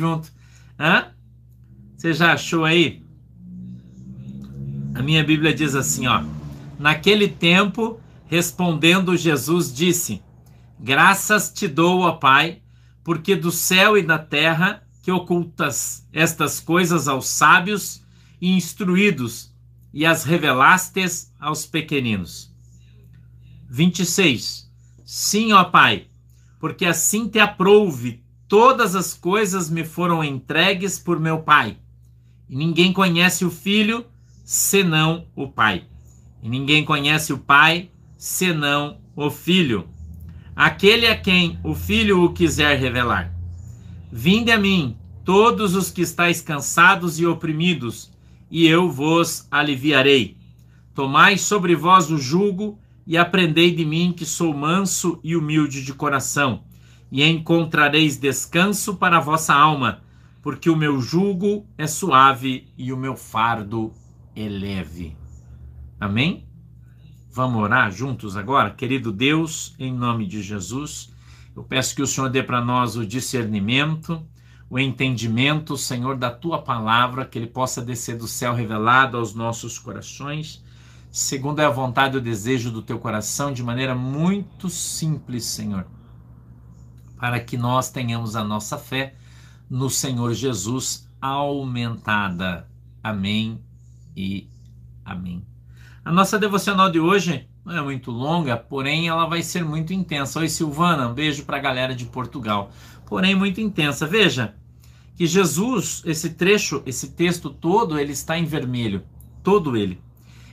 junto. Hã? Você já achou aí? A minha Bíblia diz assim, ó. Naquele tempo, respondendo Jesus, disse: Graças te dou, ó Pai, porque do céu e da terra que ocultas estas coisas aos sábios e instruídos e as revelastes aos pequeninos. 26. Sim, ó Pai, porque assim te aprouve, todas as coisas me foram entregues por meu Pai. E ninguém conhece o Filho senão o Pai. E ninguém conhece o Pai senão o Filho. Aquele a quem o Filho o quiser revelar. Vinde a mim, todos os que estáis cansados e oprimidos, e eu vos aliviarei. Tomai sobre vós o jugo e aprendei de mim, que sou manso e humilde de coração, e encontrareis descanso para a vossa alma, porque o meu jugo é suave e o meu fardo é leve. Amém? Vamos orar juntos agora? Querido Deus, em nome de Jesus, eu peço que o Senhor dê para nós o discernimento, o entendimento, Senhor, da tua palavra, que ele possa descer do céu revelado aos nossos corações, segundo é a vontade e o desejo do teu coração, de maneira muito simples, Senhor, para que nós tenhamos a nossa fé no Senhor Jesus aumentada. Amém e amém. A nossa devocional de hoje não é muito longa, porém ela vai ser muito intensa. Oi, Silvana, um beijo para a galera de Portugal. Porém, muito intensa. Veja que Jesus, esse trecho, esse texto todo, ele está em vermelho. Todo ele.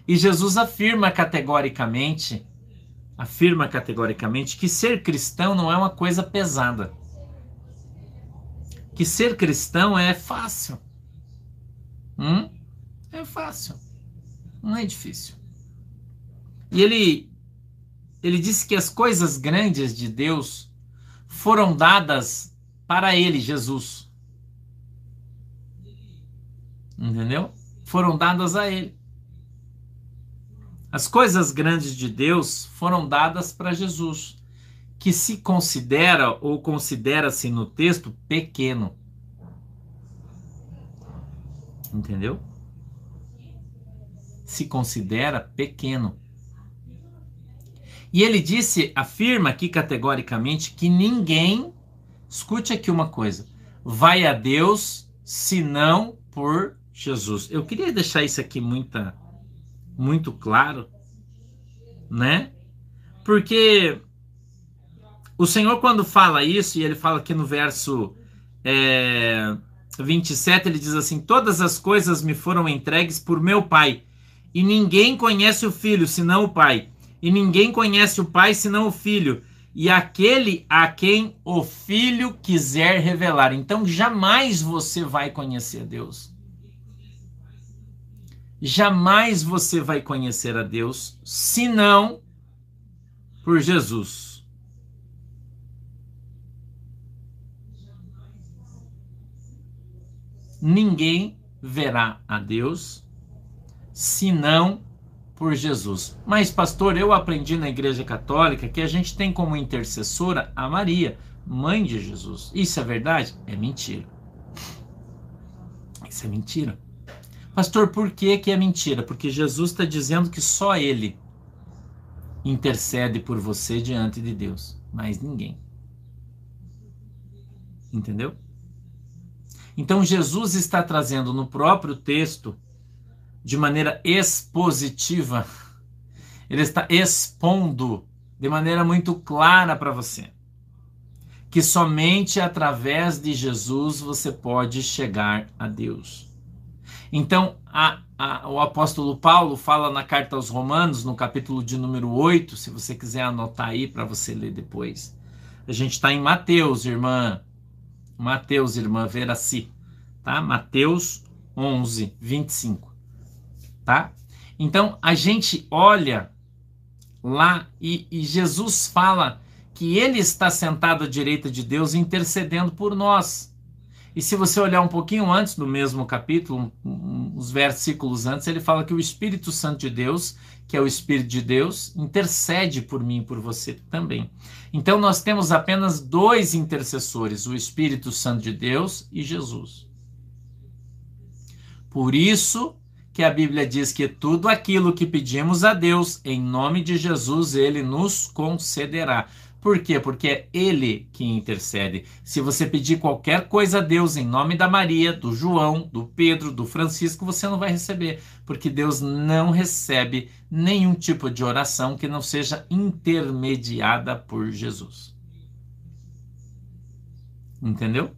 E Jesus afirma categoricamente, afirma categoricamente que ser cristão não é uma coisa pesada. Que ser cristão é fácil. Hum? É fácil. Não é difícil. E ele, ele disse que as coisas grandes de Deus foram dadas para ele, Jesus. Entendeu? Foram dadas a ele. As coisas grandes de Deus foram dadas para Jesus, que se considera ou considera-se no texto pequeno. Entendeu? Se considera pequeno. E ele disse, afirma aqui categoricamente que ninguém, escute aqui uma coisa, vai a Deus senão por Jesus. Eu queria deixar isso aqui muita, muito claro, né? Porque o Senhor, quando fala isso, e ele fala aqui no verso é, 27, ele diz assim: Todas as coisas me foram entregues por meu Pai, e ninguém conhece o Filho senão o Pai e ninguém conhece o Pai senão o Filho, e aquele a quem o Filho quiser revelar. Então jamais você vai conhecer Deus. Jamais você vai conhecer a Deus senão por Jesus. Ninguém verá a Deus senão por Jesus. Mas, pastor, eu aprendi na Igreja Católica que a gente tem como intercessora a Maria, mãe de Jesus. Isso é verdade? É mentira. Isso é mentira. Pastor, por que, que é mentira? Porque Jesus está dizendo que só Ele intercede por você diante de Deus, mais ninguém. Entendeu? Então Jesus está trazendo no próprio texto de maneira expositiva. Ele está expondo de maneira muito clara para você que somente através de Jesus você pode chegar a Deus. Então, a, a, o apóstolo Paulo fala na carta aos Romanos, no capítulo de número 8, se você quiser anotar aí para você ler depois. A gente está em Mateus, irmã. Mateus, irmã Veraci. Tá? Mateus 11, 25 tá? Então a gente olha lá e, e Jesus fala que ele está sentado à direita de Deus intercedendo por nós. E se você olhar um pouquinho antes do mesmo capítulo, uns versículos antes, ele fala que o Espírito Santo de Deus, que é o Espírito de Deus, intercede por mim e por você também. Então nós temos apenas dois intercessores, o Espírito Santo de Deus e Jesus. Por isso que a Bíblia diz que tudo aquilo que pedimos a Deus, em nome de Jesus, ele nos concederá. Por quê? Porque é Ele que intercede. Se você pedir qualquer coisa a Deus em nome da Maria, do João, do Pedro, do Francisco, você não vai receber, porque Deus não recebe nenhum tipo de oração que não seja intermediada por Jesus. Entendeu?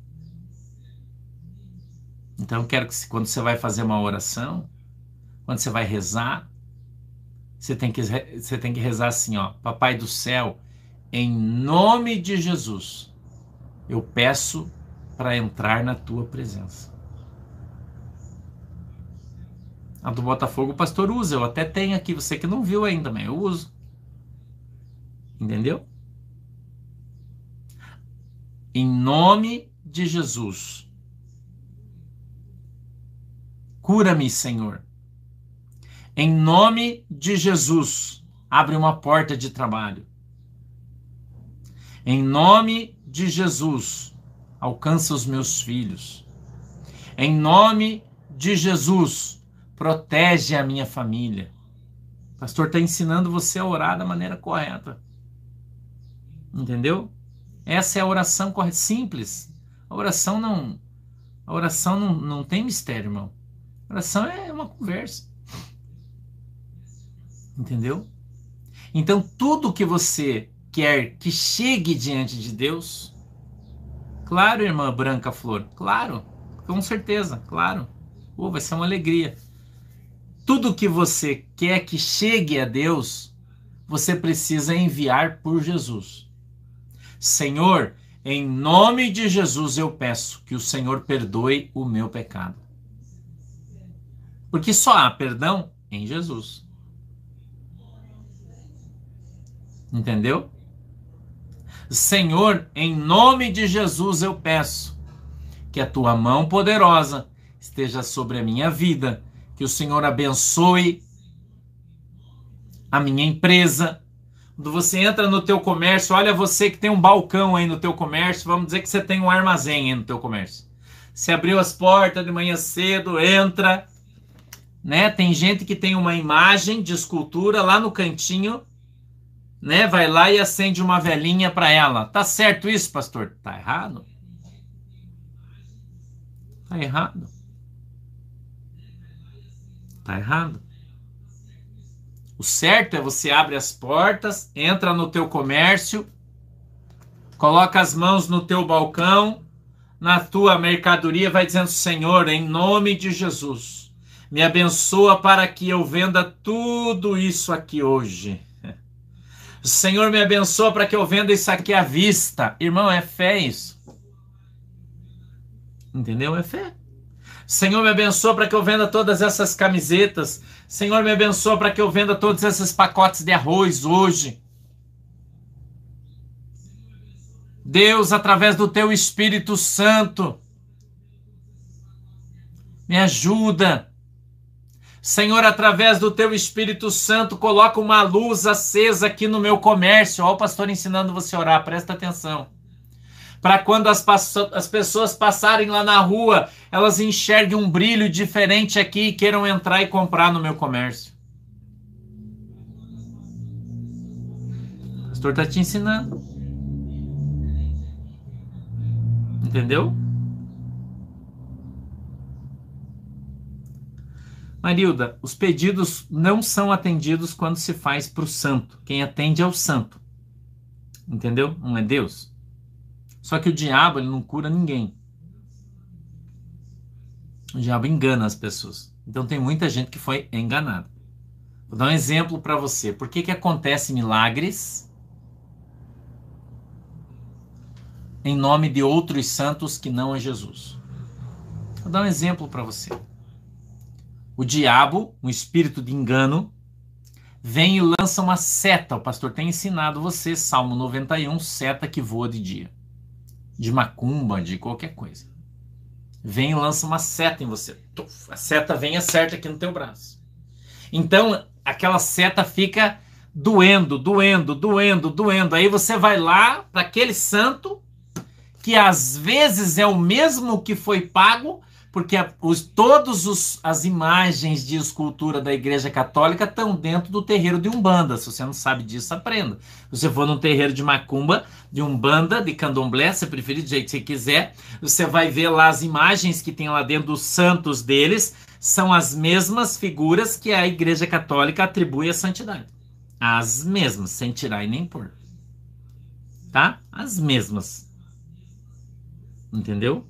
Então, quero que quando você vai fazer uma oração, quando você vai rezar, você tem que, você tem que rezar assim, ó, Papai do céu, em nome de Jesus, eu peço para entrar na tua presença. A do Botafogo o pastor usa, eu até tenho aqui, você que não viu ainda, mas eu uso. Entendeu? Em nome de Jesus. Cura-me, Senhor. Em nome de Jesus, abre uma porta de trabalho. Em nome de Jesus, alcança os meus filhos. Em nome de Jesus, protege a minha família. O pastor está ensinando você a orar da maneira correta. Entendeu? Essa é a oração correta, simples. A oração não, a oração não, não tem mistério, irmão. A oração é uma conversa. Entendeu? Então, tudo que você quer que chegue diante de Deus? Claro, irmã Branca Flor, claro, com certeza, claro. Oh, vai ser uma alegria. Tudo que você quer que chegue a Deus, você precisa enviar por Jesus. Senhor, em nome de Jesus eu peço que o Senhor perdoe o meu pecado. Porque só há perdão em Jesus. Entendeu? Senhor, em nome de Jesus eu peço que a tua mão poderosa esteja sobre a minha vida, que o Senhor abençoe a minha empresa. Quando você entra no teu comércio, olha você que tem um balcão aí no teu comércio, vamos dizer que você tem um armazém aí no teu comércio. Você abriu as portas de manhã cedo, entra, né? Tem gente que tem uma imagem de escultura lá no cantinho né, vai lá e acende uma velhinha para ela. Tá certo isso, pastor? Tá errado? Tá errado. Tá errado. O certo é você abre as portas, entra no teu comércio, coloca as mãos no teu balcão, na tua mercadoria, vai dizendo: Senhor, em nome de Jesus, me abençoa para que eu venda tudo isso aqui hoje Senhor, me abençoa para que eu venda isso aqui à vista. Irmão, é fé isso. Entendeu? É fé. Senhor, me abençoa para que eu venda todas essas camisetas. Senhor, me abençoa para que eu venda todos esses pacotes de arroz hoje. Deus, através do teu Espírito Santo, me ajuda Senhor, através do teu Espírito Santo, coloca uma luz acesa aqui no meu comércio. Olha o pastor ensinando você a orar, presta atenção. Para quando as, as pessoas passarem lá na rua, elas enxerguem um brilho diferente aqui e queiram entrar e comprar no meu comércio. O pastor está te ensinando. Entendeu? Marilda, os pedidos não são atendidos quando se faz para o santo. Quem atende é o santo. Entendeu? Não é Deus. Só que o diabo ele não cura ninguém. O diabo engana as pessoas. Então tem muita gente que foi enganada. Vou dar um exemplo para você. Por que, que acontece milagres em nome de outros santos que não é Jesus? Vou dar um exemplo para você. O diabo, um espírito de engano, vem e lança uma seta. O pastor tem ensinado você, Salmo 91, seta que voa de dia. De macumba, de qualquer coisa. vem e lança uma seta em você. A seta vem e acerta aqui no teu braço. Então, aquela seta fica doendo, doendo, doendo, doendo. Aí você vai lá para aquele santo que às vezes é o mesmo que foi pago, porque os, todas os, as imagens de escultura da Igreja Católica estão dentro do terreiro de Umbanda. Se você não sabe disso, aprenda. Se você for num terreiro de Macumba, de Umbanda, de Candomblé, se preferir, do jeito que você quiser, você vai ver lá as imagens que tem lá dentro dos santos deles, são as mesmas figuras que a Igreja Católica atribui à santidade. As mesmas, sem tirar e nem pôr. Tá? As mesmas. Entendeu?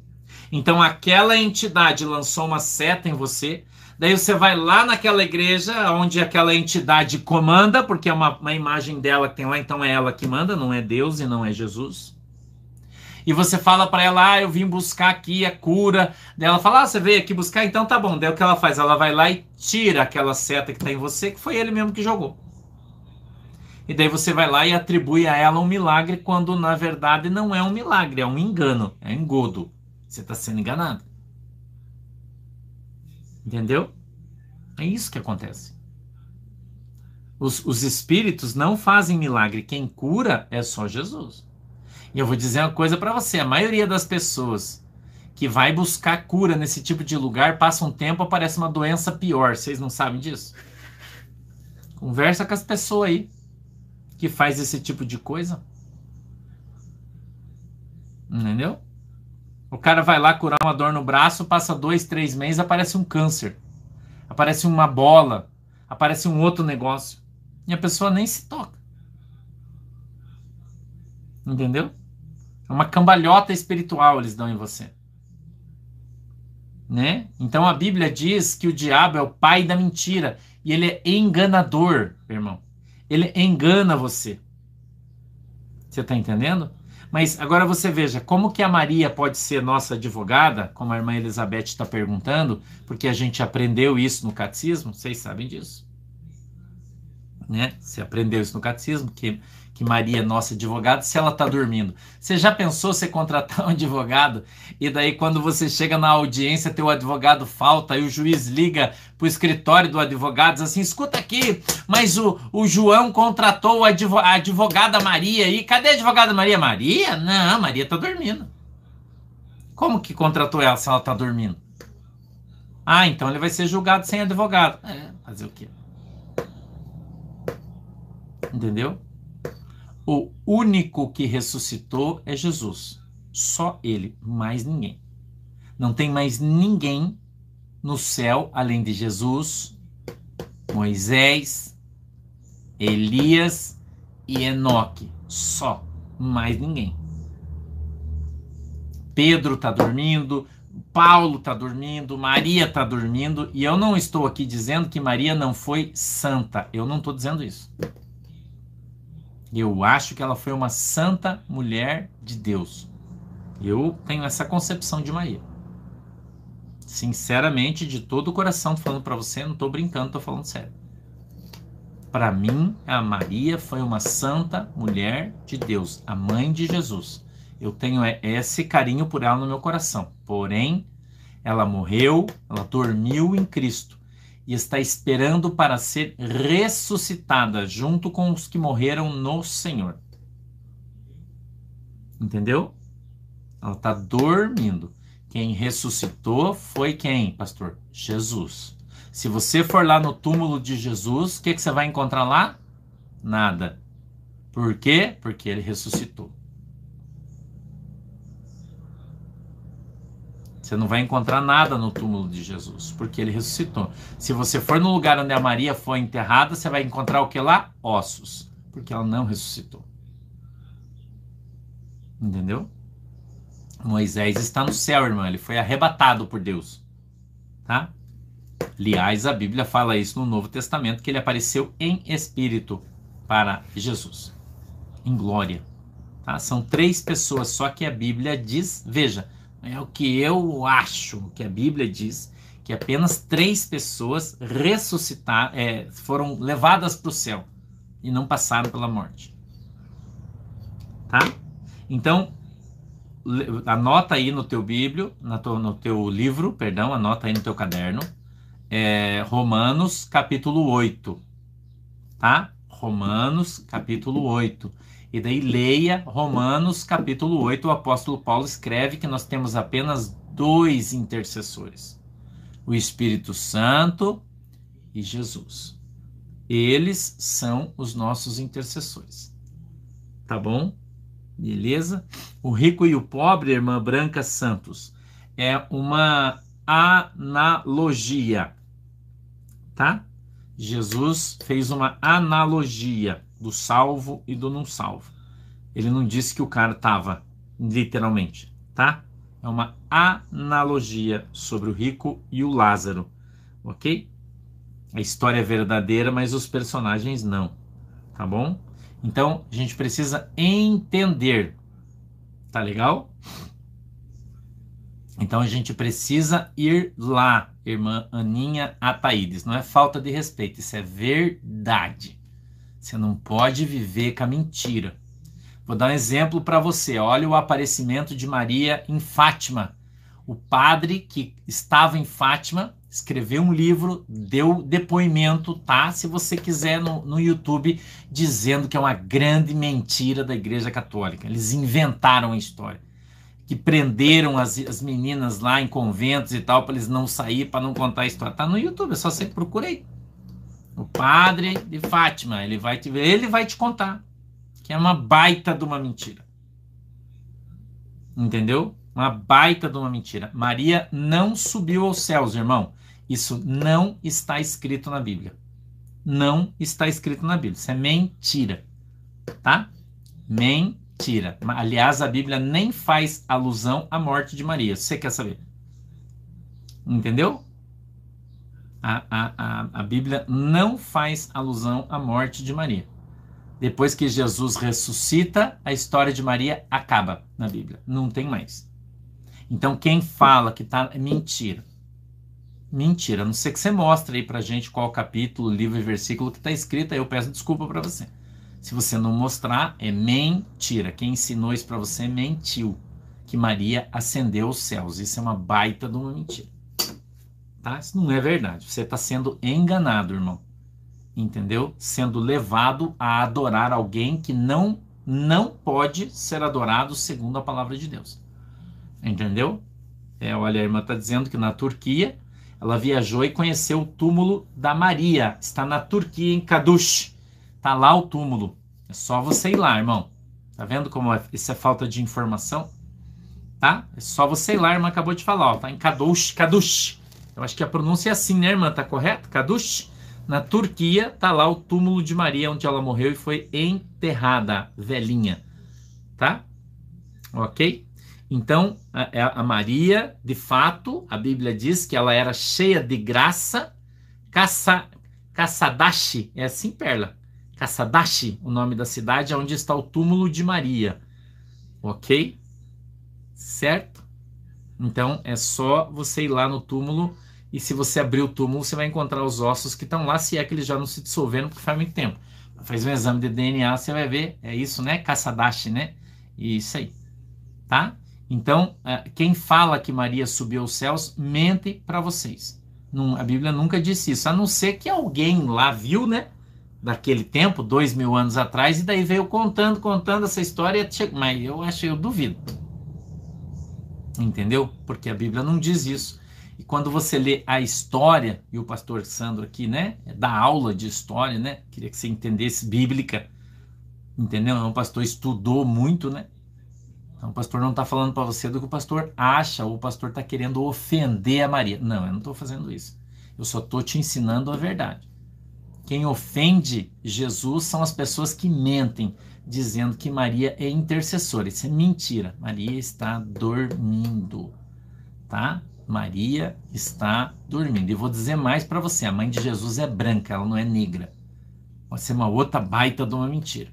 Então aquela entidade lançou uma seta em você, daí você vai lá naquela igreja onde aquela entidade comanda, porque é uma, uma imagem dela que tem lá, então é ela que manda, não é Deus e não é Jesus. E você fala para ela, ah, eu vim buscar aqui a cura. Daí ela fala, ah, você veio aqui buscar, então tá bom. Daí o que ela faz? Ela vai lá e tira aquela seta que está em você, que foi ele mesmo que jogou. E daí você vai lá e atribui a ela um milagre, quando na verdade não é um milagre, é um engano, é um engodo. Você está sendo enganado. Entendeu? É isso que acontece. Os, os espíritos não fazem milagre. Quem cura é só Jesus. E eu vou dizer uma coisa para você: a maioria das pessoas que vai buscar cura nesse tipo de lugar passa um tempo aparece uma doença pior. Vocês não sabem disso? Conversa com as pessoas aí que faz esse tipo de coisa. Entendeu? O cara vai lá curar uma dor no braço, passa dois, três meses, aparece um câncer, aparece uma bola, aparece um outro negócio. E a pessoa nem se toca. Entendeu? É uma cambalhota espiritual eles dão em você. Né? Então a Bíblia diz que o diabo é o pai da mentira e ele é enganador, irmão. Ele engana você. Você está entendendo? Mas agora você veja, como que a Maria pode ser nossa advogada, como a irmã Elizabeth está perguntando, porque a gente aprendeu isso no catecismo, vocês sabem disso. Né? Você aprendeu isso no catecismo, que que Maria é nossa advogada se ela está dormindo. Você já pensou você contratar um advogado e daí quando você chega na audiência teu advogado falta e o juiz liga para o escritório do advogado diz assim, escuta aqui, mas o, o João contratou a advogada Maria aí, cadê a advogada Maria? Maria? Não, Maria está dormindo. Como que contratou ela se ela está dormindo? Ah, então ele vai ser julgado sem advogado. É, fazer o quê? Entendeu? O único que ressuscitou é Jesus. Só ele, mais ninguém. Não tem mais ninguém no céu além de Jesus, Moisés, Elias e Enoque. Só, mais ninguém. Pedro está dormindo, Paulo está dormindo, Maria está dormindo, e eu não estou aqui dizendo que Maria não foi santa. Eu não estou dizendo isso. Eu acho que ela foi uma santa mulher de Deus. Eu tenho essa concepção de Maria. Sinceramente, de todo o coração, tô falando para você, não tô brincando, tô falando sério. Para mim, a Maria foi uma santa mulher de Deus, a mãe de Jesus. Eu tenho esse carinho por ela no meu coração. Porém, ela morreu, ela dormiu em Cristo e está esperando para ser ressuscitada junto com os que morreram no Senhor. Entendeu? Ela está dormindo. Quem ressuscitou foi quem, pastor? Jesus. Se você for lá no túmulo de Jesus, o que, que você vai encontrar lá? Nada. Por quê? Porque ele ressuscitou. Você não vai encontrar nada no túmulo de Jesus, porque ele ressuscitou. Se você for no lugar onde a Maria foi enterrada, você vai encontrar o que lá? Ossos, porque ela não ressuscitou. Entendeu? Moisés está no céu, irmão, ele foi arrebatado por Deus. Tá? Aliás, a Bíblia fala isso no Novo Testamento, que ele apareceu em espírito para Jesus, em glória. Tá? São três pessoas só que a Bíblia diz, veja, é o que eu acho que a Bíblia diz que apenas três pessoas ressuscitaram, é, foram levadas para o céu e não passaram pela morte. Tá? Então, anota aí no teu bíblio, no teu livro, perdão, anota aí no teu caderno, é, Romanos capítulo 8, tá? Romanos capítulo 8. E daí leia Romanos capítulo 8, o apóstolo Paulo escreve que nós temos apenas dois intercessores: o Espírito Santo e Jesus. Eles são os nossos intercessores. Tá bom? Beleza? O rico e o pobre, irmã Branca Santos, é uma analogia. Tá? Jesus fez uma analogia do salvo e do não salvo. Ele não disse que o cara estava literalmente, tá? É uma analogia sobre o rico e o Lázaro, ok? A história é verdadeira, mas os personagens não, tá bom? Então a gente precisa entender, tá legal? Então a gente precisa ir lá, irmã Aninha Ataídes. Não é falta de respeito, isso é verdade. Você não pode viver com a mentira. Vou dar um exemplo para você. Olha o aparecimento de Maria em Fátima. O padre que estava em Fátima escreveu um livro, deu depoimento, tá? Se você quiser no, no YouTube, dizendo que é uma grande mentira da Igreja Católica. Eles inventaram a história. Que prenderam as, as meninas lá em conventos e tal, para eles não sair, para não contar a história. Tá no YouTube, é só você procurar O padre de Fátima, ele vai te ele vai te contar que é uma baita de uma mentira. Entendeu? Uma baita de uma mentira. Maria não subiu aos céus, irmão. Isso não está escrito na Bíblia. Não está escrito na Bíblia. Isso é mentira. Tá? Mentira. Aliás, a Bíblia nem faz alusão à morte de Maria. Você quer saber? Entendeu? A, a, a, Bíblia não faz alusão à morte de Maria. Depois que Jesus ressuscita, a história de Maria acaba na Bíblia. Não tem mais. Então, quem fala que tá. É mentira. Mentira. A não ser que você mostre aí pra gente qual capítulo, livro e versículo que está escrito, aí eu peço desculpa para você. Se você não mostrar, é mentira. Quem ensinou isso para você mentiu. Que Maria ascendeu aos céus. Isso é uma baita de uma mentira. Tá? Isso não é verdade. Você está sendo enganado, irmão entendeu? Sendo levado a adorar alguém que não não pode ser adorado segundo a palavra de Deus. Entendeu? É, olha, a irmã está dizendo que na Turquia ela viajou e conheceu o túmulo da Maria. Está na Turquia, em Kadush. Está lá o túmulo. É só você ir lá, irmão. Tá vendo como é, isso é falta de informação? Tá? É só você ir lá, a irmã acabou de falar, ó. Tá em Kadush, Kadush. Eu acho que a pronúncia é assim, né, irmã? Tá correto? Kadush? Na Turquia está lá o túmulo de Maria, onde ela morreu e foi enterrada, velhinha. Tá? Ok? Então, a, é, a Maria, de fato, a Bíblia diz que ela era cheia de graça. Caça, Caçadashi, é assim, Perla? Caçadashi, o nome da cidade, onde está o túmulo de Maria. Ok? Certo? Então, é só você ir lá no túmulo e se você abrir o túmulo, você vai encontrar os ossos que estão lá, se é que eles já não se dissolveram, porque faz muito tempo. Faz um exame de DNA, você vai ver, é isso, né? Caçadashi, né? Isso aí, tá? Então, é, quem fala que Maria subiu aos céus, mente para vocês. A Bíblia nunca disse isso, a não ser que alguém lá viu, né? Daquele tempo, dois mil anos atrás, e daí veio contando, contando essa história, mas eu acho, eu duvido. Entendeu? Porque a Bíblia não diz isso. E quando você lê a história, e o pastor Sandro aqui, né, dá aula de história, né? Queria que você entendesse bíblica. Entendeu? O pastor estudou muito, né? Então o pastor não está falando para você do que o pastor acha, ou o pastor está querendo ofender a Maria. Não, eu não estou fazendo isso. Eu só estou te ensinando a verdade. Quem ofende Jesus são as pessoas que mentem, dizendo que Maria é intercessora. Isso é mentira. Maria está dormindo, tá? Maria está dormindo. E vou dizer mais para você: a mãe de Jesus é branca, ela não é negra. Pode ser uma outra baita de uma mentira.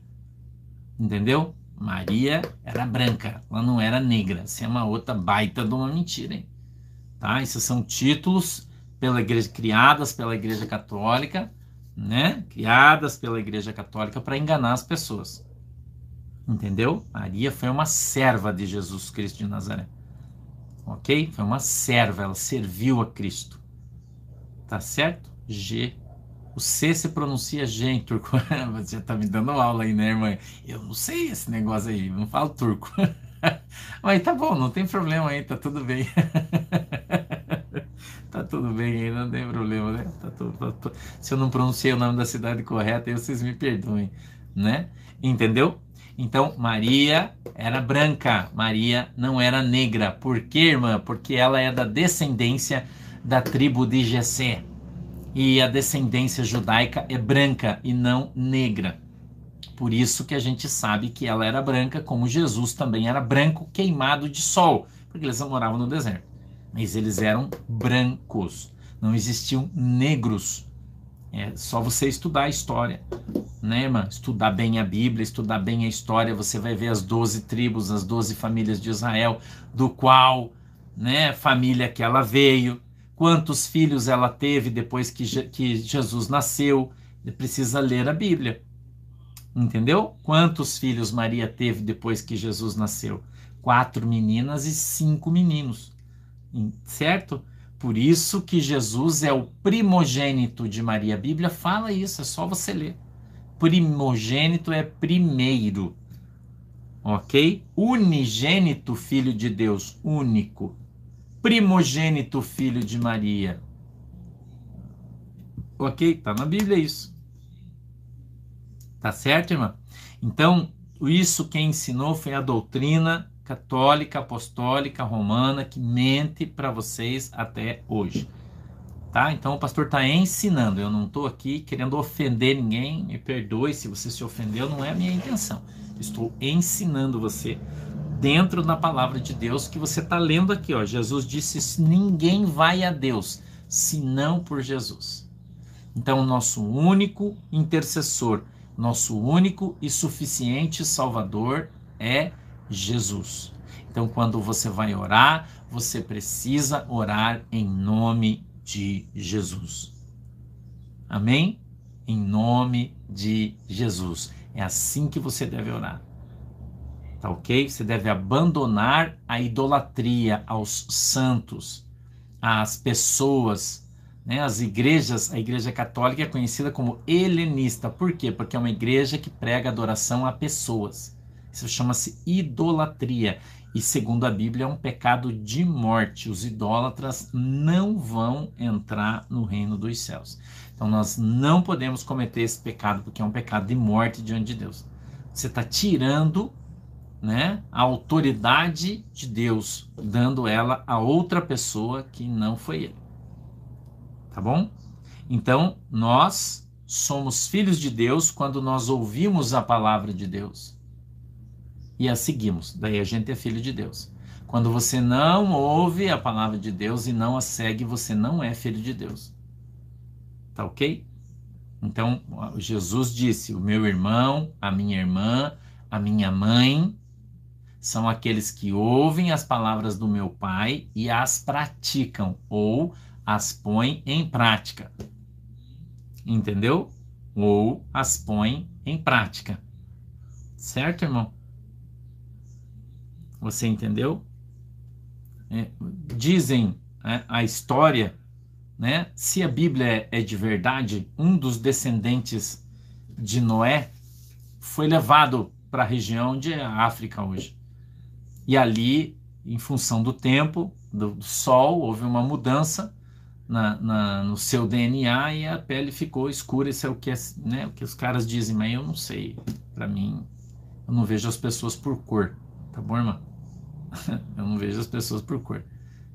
Entendeu? Maria era branca, ela não era negra. Isso é uma outra baita de uma mentira, hein? Tá? Esses são títulos pela igreja, criadas pela Igreja Católica, né? Criadas pela Igreja Católica para enganar as pessoas. Entendeu? Maria foi uma serva de Jesus Cristo de Nazaré. Ok? Foi uma serva, ela serviu a Cristo. Tá certo? G. O C se pronuncia G em turco. Você tá me dando aula aí, né, irmã? Eu não sei esse negócio aí, não falo turco. Mas tá bom, não tem problema aí, tá tudo bem. tá tudo bem aí, não tem problema, né? Tá tudo, tá tudo. Se eu não pronunciei o nome da cidade correto, aí vocês me perdoem, né? Entendeu? Então, Maria era branca, Maria não era negra. Por quê, irmã? Porque ela é da descendência da tribo de Jessé. E a descendência judaica é branca e não negra. Por isso que a gente sabe que ela era branca, como Jesus também era branco, queimado de sol, porque eles moravam no deserto. Mas eles eram brancos, não existiam negros. É só você estudar a história, né, irmã? Estudar bem a Bíblia, estudar bem a história, você vai ver as doze tribos, as doze famílias de Israel, do qual, né, família que ela veio, quantos filhos ela teve depois que, que Jesus nasceu. Precisa ler a Bíblia. Entendeu? Quantos filhos Maria teve depois que Jesus nasceu? Quatro meninas e cinco meninos. Certo? Por isso que Jesus é o primogênito de Maria. A Bíblia fala isso, é só você ler. Primogênito é primeiro. Ok? Unigênito, filho de Deus, único. Primogênito, filho de Maria. Ok? Tá na Bíblia isso. Tá certo, irmã? Então, isso quem ensinou foi a doutrina católica, apostólica, romana, que mente para vocês até hoje. Tá? Então o pastor está ensinando. Eu não estou aqui querendo ofender ninguém. Me perdoe se você se ofendeu, não é a minha intenção. Estou ensinando você dentro da palavra de Deus que você está lendo aqui. Ó. Jesus disse: ninguém vai a Deus senão por Jesus. Então, nosso único intercessor nosso único e suficiente Salvador é Jesus. Então, quando você vai orar, você precisa orar em nome de Jesus. Amém? Em nome de Jesus. É assim que você deve orar. Tá ok? Você deve abandonar a idolatria aos santos, às pessoas né? As igrejas, a igreja católica é conhecida como helenista. Por quê? Porque é uma igreja que prega adoração a pessoas. Isso chama-se idolatria. E segundo a Bíblia, é um pecado de morte. Os idólatras não vão entrar no reino dos céus. Então nós não podemos cometer esse pecado, porque é um pecado de morte diante de Deus. Você está tirando né, a autoridade de Deus, dando ela a outra pessoa que não foi ele tá bom? Então, nós somos filhos de Deus quando nós ouvimos a palavra de Deus e a seguimos. Daí a gente é filho de Deus. Quando você não ouve a palavra de Deus e não a segue, você não é filho de Deus. Tá ok? Então, Jesus disse: O meu irmão, a minha irmã, a minha mãe são aqueles que ouvem as palavras do meu Pai e as praticam, ou as põe em prática. Entendeu? Ou as põe em prática. Certo, irmão? Você entendeu? É, dizem é, a história, né? Se a Bíblia é, de verdade, um dos descendentes de Noé foi levado para a região de África hoje. E ali, em função do tempo, do, sol, houve uma mudança na, na, no seu DNA e a pele ficou escura. Isso é o que, né, o que os caras dizem, mas eu não sei. Para mim, eu não vejo as pessoas por cor. Tá bom, irmão? eu não vejo as pessoas por cor.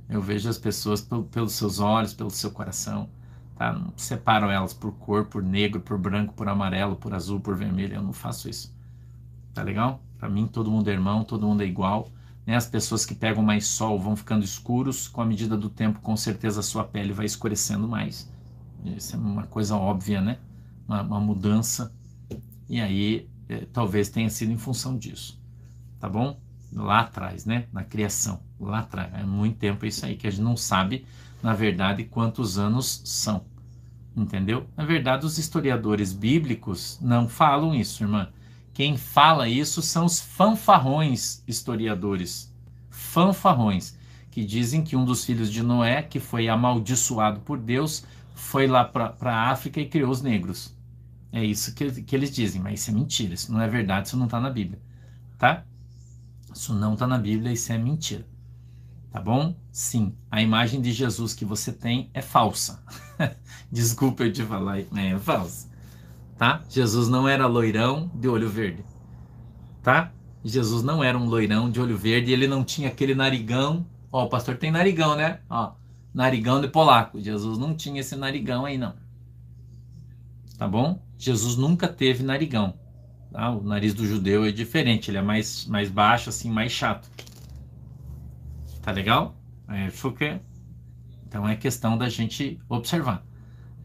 Eu vejo as pessoas pelos seus olhos, pelo seu coração. Tá? Não separo elas por cor, por negro, por branco, por amarelo, por azul, por vermelho. Eu não faço isso. Tá legal? Para mim, todo mundo é irmão, todo mundo é igual. Né? As pessoas que pegam mais sol vão ficando escuros, com a medida do tempo, com certeza a sua pele vai escurecendo mais. Isso é uma coisa óbvia, né? Uma, uma mudança. E aí, é, talvez tenha sido em função disso. Tá bom? Lá atrás, né? Na criação. Lá atrás. É muito tempo isso aí, que a gente não sabe, na verdade, quantos anos são. Entendeu? Na verdade, os historiadores bíblicos não falam isso, irmã Quem fala isso são os fanfarrões historiadores. Fanfarrões, que dizem que um dos filhos de Noé, que foi amaldiçoado por Deus, foi lá para a África e criou os negros. É isso que, que eles dizem, mas isso é mentira, isso não é verdade, isso não está na Bíblia. Tá? Isso não está na Bíblia, isso é mentira. Tá bom? Sim, a imagem de Jesus que você tem é falsa. Desculpa eu te falar, é falsa. Tá? Jesus não era loirão de olho verde. Tá? Jesus não era um loirão de olho verde, ele não tinha aquele narigão. Ó, o pastor tem narigão, né? Ó, narigão de polaco. Jesus não tinha esse narigão aí, não. Tá bom? Jesus nunca teve narigão. Tá? O nariz do judeu é diferente, ele é mais, mais baixo, assim, mais chato. Tá legal? É, porque... Então é questão da gente observar.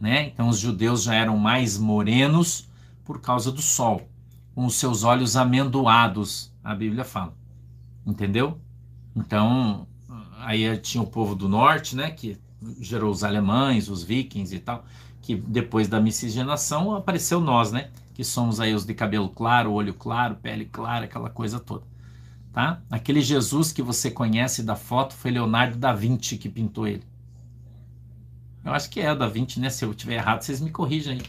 Né? Então os judeus já eram mais morenos por causa do sol, com os seus olhos amendoados, a Bíblia fala. Entendeu? Então, aí tinha o povo do norte, né, que gerou os alemães, os vikings e tal, que depois da miscigenação apareceu nós, né, que somos aí os de cabelo claro, olho claro, pele clara, aquela coisa toda tá? Aquele Jesus que você conhece da foto foi Leonardo da Vinci que pintou ele. Eu acho que é o da Vinci, né? Se eu tiver errado, vocês me corrijam aí.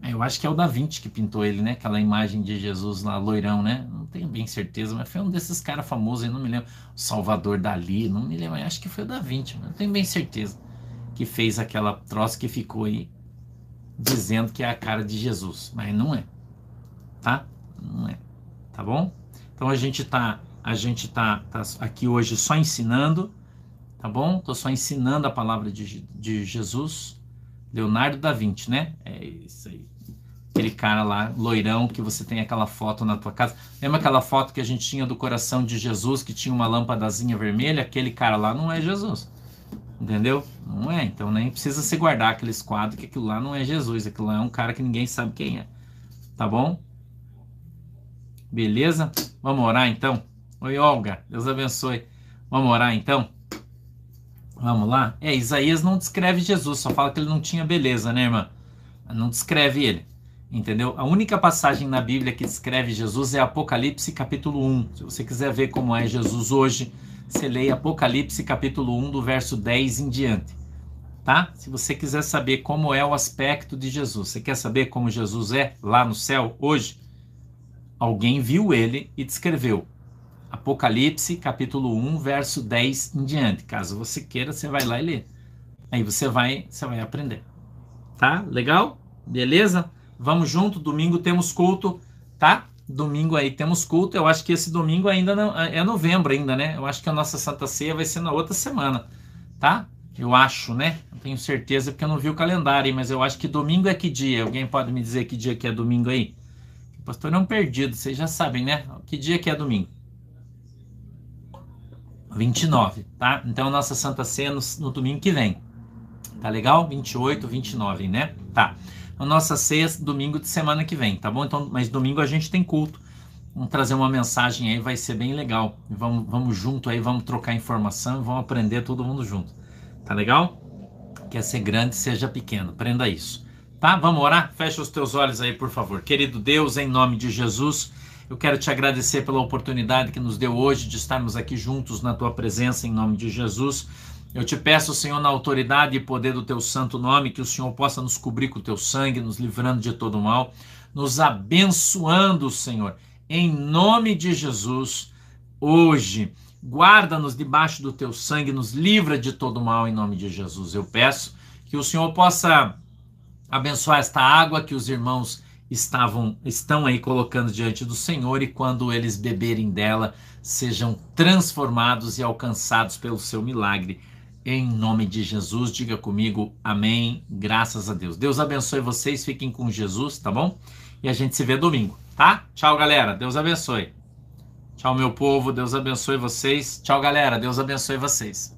É, eu acho que é o da Vinci que pintou ele, né? Aquela imagem de Jesus lá, loirão, né? Não tenho bem certeza, mas foi um desses caras famosos aí, não me lembro. Salvador Dali, não me lembro. Acho que foi o da Vinci, mas não tenho bem certeza. Que fez aquela troça que ficou aí dizendo que é a cara de Jesus. Mas não é. Tá? Não é. Tá bom? Então a gente tá a gente tá, tá aqui hoje só ensinando, tá bom? Tô só ensinando a palavra de, de Jesus. Leonardo da Vinci, né? É isso aí. Aquele cara lá, loirão, que você tem aquela foto na tua casa. Lembra aquela foto que a gente tinha do coração de Jesus, que tinha uma lâmpadazinha vermelha? Aquele cara lá não é Jesus. Entendeu? Não é. Então nem precisa se guardar aqueles quadros, que aquilo lá não é Jesus. Aquilo lá é um cara que ninguém sabe quem é. Tá bom? Beleza? Vamos orar então? Oi, Olga, Deus abençoe. Vamos orar então? Vamos lá? É, Isaías não descreve Jesus, só fala que ele não tinha beleza, né, irmã? Não descreve ele, entendeu? A única passagem na Bíblia que descreve Jesus é Apocalipse capítulo 1. Se você quiser ver como é Jesus hoje, você lê Apocalipse capítulo 1, do verso 10 em diante. Tá? Se você quiser saber como é o aspecto de Jesus, você quer saber como Jesus é lá no céu hoje? Alguém viu ele e descreveu. Apocalipse, capítulo 1, verso 10 em diante. Caso você queira, você vai lá e lê. Aí você vai, você vai aprender. Tá? Legal? Beleza? Vamos junto, domingo temos culto, tá? Domingo aí temos culto. Eu acho que esse domingo ainda não é novembro ainda, né? Eu acho que a nossa Santa Ceia vai ser na outra semana, tá? Eu acho, né? Não tenho certeza porque eu não vi o calendário, mas eu acho que domingo é que dia? Alguém pode me dizer que dia que é domingo aí? O pastor é um perdido, vocês já sabem, né? Que dia que é domingo? 29, tá? Então, nossa Santa Ceia no, no, domingo que vem. Tá legal? 28, 29, né? Tá. A nossa ceia domingo de semana que vem, tá bom? Então, mas domingo a gente tem culto. Vamos trazer uma mensagem aí, vai ser bem legal. Vamos, vamos junto aí, vamos trocar informação, vamos aprender todo mundo junto. Tá legal? Quer ser grande, seja pequeno. Aprenda isso. Tá? Vamos orar? Fecha os teus olhos aí, por favor. Querido Deus, em nome de Jesus, eu quero te agradecer pela oportunidade que nos deu hoje de estarmos aqui juntos na tua presença, em nome de Jesus. Eu te peço, Senhor, na autoridade e poder do teu santo nome, que o Senhor possa nos cobrir com o teu sangue, nos livrando de todo mal, nos abençoando, Senhor, em nome de Jesus, hoje. Guarda-nos debaixo do teu sangue, nos livra de todo mal, em nome de Jesus. Eu peço que o Senhor possa abençoar esta água que os irmãos estavam estão aí colocando diante do Senhor e quando eles beberem dela sejam transformados e alcançados pelo seu milagre. Em nome de Jesus, diga comigo amém. Graças a Deus. Deus abençoe vocês, fiquem com Jesus, tá bom? E a gente se vê domingo, tá? Tchau, galera. Deus abençoe. Tchau, meu povo. Deus abençoe vocês. Tchau, galera. Deus abençoe vocês.